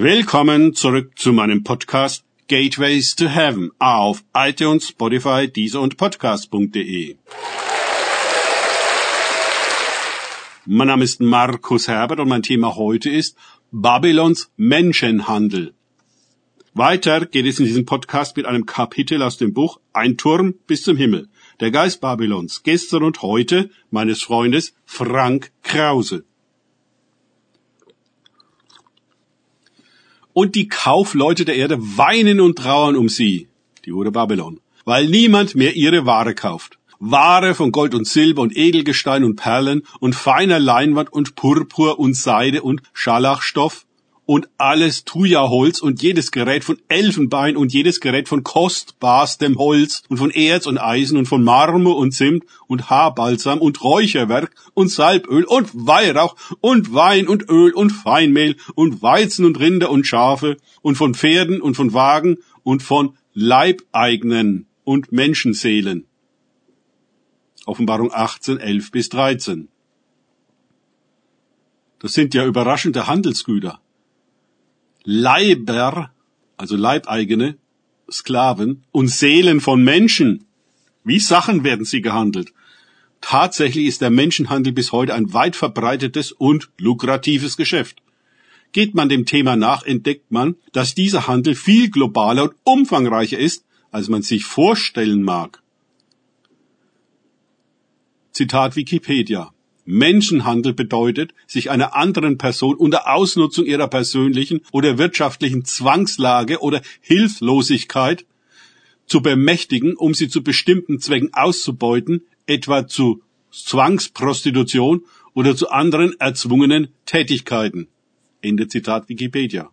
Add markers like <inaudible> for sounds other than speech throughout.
Willkommen zurück zu meinem Podcast Gateways to Heaven auf iTunes, Spotify, Deezer und Podcast.de. Mein Name ist Markus Herbert und mein Thema heute ist Babylons Menschenhandel. Weiter geht es in diesem Podcast mit einem Kapitel aus dem Buch Ein Turm bis zum Himmel. Der Geist Babylons, gestern und heute meines Freundes Frank Krause. Und die Kaufleute der Erde weinen und trauern um sie, die Hure Babylon, weil niemand mehr ihre Ware kauft. Ware von Gold und Silber und Edelgestein und Perlen und feiner Leinwand und Purpur und Seide und Scharlachstoff und alles Thuja-Holz und jedes Gerät von Elfenbein und jedes Gerät von kostbarstem Holz und von Erz und Eisen und von Marmor und Zimt und Haarbalsam und Räucherwerk und Salböl und Weihrauch und Wein und Öl und Feinmehl und Weizen und Rinder und Schafe und von Pferden und von Wagen und von Leibeignen und Menschenseelen. Offenbarung 18, 11 bis 13. Das sind ja überraschende Handelsgüter. Leiber, also Leibeigene, Sklaven und Seelen von Menschen. Wie Sachen werden sie gehandelt. Tatsächlich ist der Menschenhandel bis heute ein weit verbreitetes und lukratives Geschäft. Geht man dem Thema nach, entdeckt man, dass dieser Handel viel globaler und umfangreicher ist, als man sich vorstellen mag. Zitat Wikipedia. Menschenhandel bedeutet, sich einer anderen Person unter Ausnutzung ihrer persönlichen oder wirtschaftlichen Zwangslage oder Hilflosigkeit zu bemächtigen, um sie zu bestimmten Zwecken auszubeuten, etwa zu Zwangsprostitution oder zu anderen erzwungenen Tätigkeiten. Ende Zitat Wikipedia.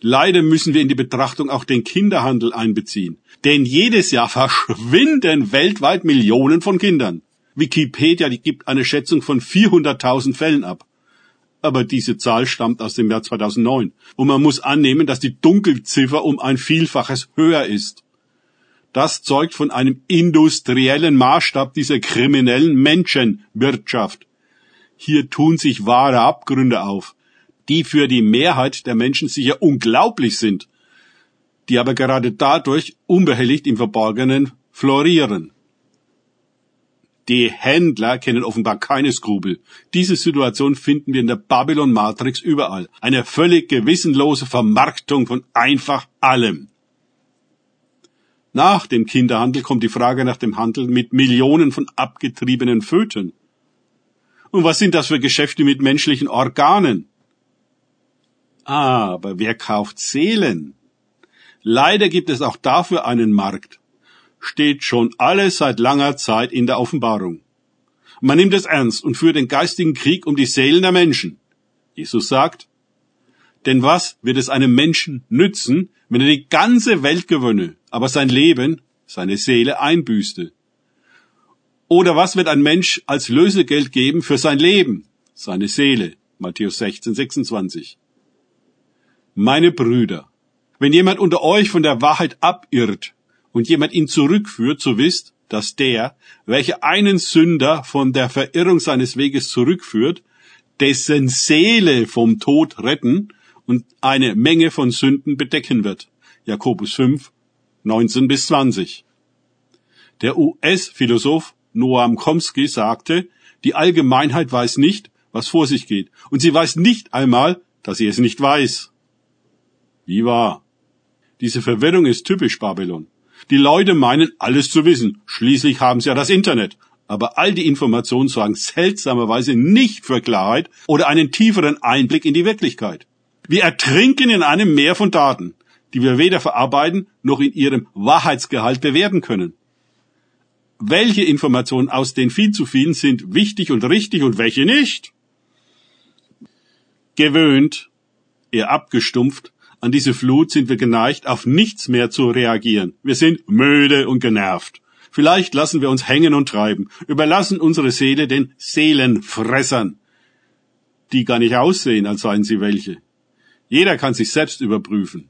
Leider müssen wir in die Betrachtung auch den Kinderhandel einbeziehen. Denn jedes Jahr <laughs> verschwinden weltweit Millionen von Kindern. Wikipedia die gibt eine Schätzung von 400.000 Fällen ab. Aber diese Zahl stammt aus dem Jahr 2009 und man muss annehmen, dass die Dunkelziffer um ein Vielfaches höher ist. Das zeugt von einem industriellen Maßstab dieser kriminellen Menschenwirtschaft. Hier tun sich wahre Abgründe auf, die für die Mehrheit der Menschen sicher unglaublich sind, die aber gerade dadurch unbehelligt im Verborgenen florieren. Die Händler kennen offenbar keine Skrupel. Diese Situation finden wir in der Babylon Matrix überall. Eine völlig gewissenlose Vermarktung von einfach allem. Nach dem Kinderhandel kommt die Frage nach dem Handel mit Millionen von abgetriebenen Föten. Und was sind das für Geschäfte mit menschlichen Organen? Aber wer kauft Seelen? Leider gibt es auch dafür einen Markt steht schon alles seit langer Zeit in der Offenbarung. Man nimmt es ernst und führt den geistigen Krieg um die Seelen der Menschen. Jesus sagt, denn was wird es einem Menschen nützen, wenn er die ganze Welt gewönne, aber sein Leben, seine Seele einbüßte? Oder was wird ein Mensch als Lösegeld geben für sein Leben, seine Seele? Matthäus 16, 26. Meine Brüder, wenn jemand unter euch von der Wahrheit abirrt und jemand ihn zurückführt, so wisst, dass der, welcher einen Sünder von der Verirrung seines Weges zurückführt, dessen Seele vom Tod retten und eine Menge von Sünden bedecken wird. Jakobus 5, 19 bis 20. Der US-Philosoph Noam Chomsky sagte, die Allgemeinheit weiß nicht, was vor sich geht, und sie weiß nicht einmal, dass sie es nicht weiß. Wie wahr? Diese Verwirrung ist typisch Babylon. Die Leute meinen, alles zu wissen. Schließlich haben sie ja das Internet. Aber all die Informationen sorgen seltsamerweise nicht für Klarheit oder einen tieferen Einblick in die Wirklichkeit. Wir ertrinken in einem Meer von Daten, die wir weder verarbeiten noch in ihrem Wahrheitsgehalt bewerten können. Welche Informationen aus den viel zu vielen sind wichtig und richtig und welche nicht? Gewöhnt, eher abgestumpft, an diese Flut sind wir geneigt, auf nichts mehr zu reagieren. Wir sind müde und genervt. Vielleicht lassen wir uns hängen und treiben, überlassen unsere Seele den Seelenfressern, die gar nicht aussehen, als seien sie welche. Jeder kann sich selbst überprüfen.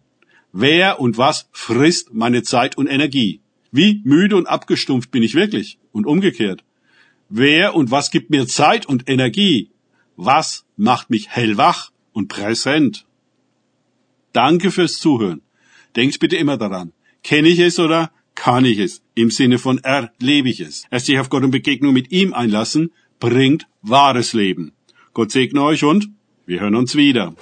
Wer und was frisst meine Zeit und Energie? Wie müde und abgestumpft bin ich wirklich? Und umgekehrt. Wer und was gibt mir Zeit und Energie? Was macht mich hellwach und präsent? Danke fürs Zuhören. Denkt bitte immer daran. Kenne ich es oder kann ich es? Im Sinne von erlebe ich es. Erst sich auf Gott und Begegnung mit ihm einlassen, bringt wahres Leben. Gott segne euch und wir hören uns wieder.